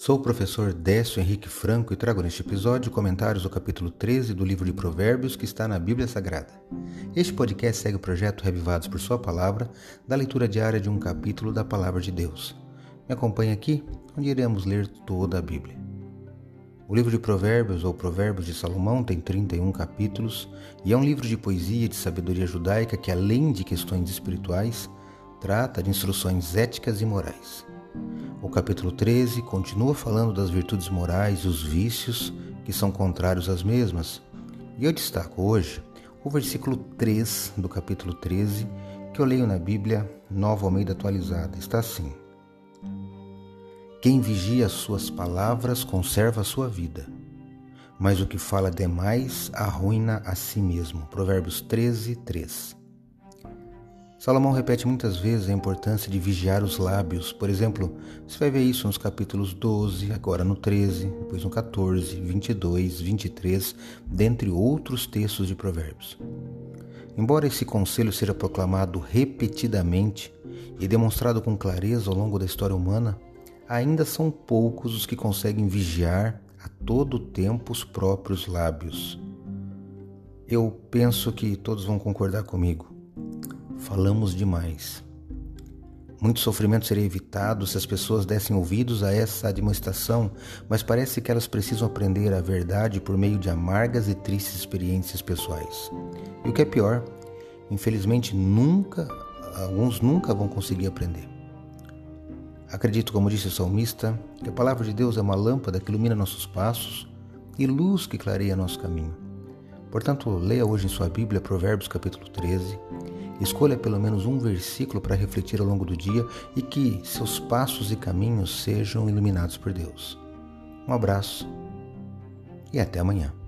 Sou o professor Décio Henrique Franco e trago neste episódio comentários do capítulo 13 do livro de Provérbios que está na Bíblia Sagrada. Este podcast segue o projeto Revivados por Sua Palavra, da leitura diária de um capítulo da Palavra de Deus. Me acompanhe aqui, onde iremos ler toda a Bíblia. O livro de Provérbios, ou Provérbios de Salomão, tem 31 capítulos e é um livro de poesia e de sabedoria judaica que, além de questões espirituais, trata de instruções éticas e morais. O capítulo 13 continua falando das virtudes morais e os vícios que são contrários às mesmas. E eu destaco hoje o versículo 3 do capítulo 13, que eu leio na Bíblia Nova Almeida Atualizada. Está assim: Quem vigia as suas palavras conserva a sua vida, mas o que fala demais arruina a si mesmo. Provérbios 13, 3. Salomão repete muitas vezes a importância de vigiar os lábios. Por exemplo, você vai ver isso nos capítulos 12, agora no 13, depois no 14, 22, 23, dentre outros textos de Provérbios. Embora esse conselho seja proclamado repetidamente e demonstrado com clareza ao longo da história humana, ainda são poucos os que conseguem vigiar a todo tempo os próprios lábios. Eu penso que todos vão concordar comigo falamos demais. Muito sofrimento seria evitado se as pessoas dessem ouvidos a essa admoestação, mas parece que elas precisam aprender a verdade por meio de amargas e tristes experiências pessoais. E o que é pior, infelizmente nunca, alguns nunca vão conseguir aprender. Acredito, como disse o salmista, que a palavra de Deus é uma lâmpada que ilumina nossos passos e luz que clareia nosso caminho. Portanto, leia hoje em sua Bíblia Provérbios capítulo 13 Escolha pelo menos um versículo para refletir ao longo do dia e que seus passos e caminhos sejam iluminados por Deus. Um abraço e até amanhã.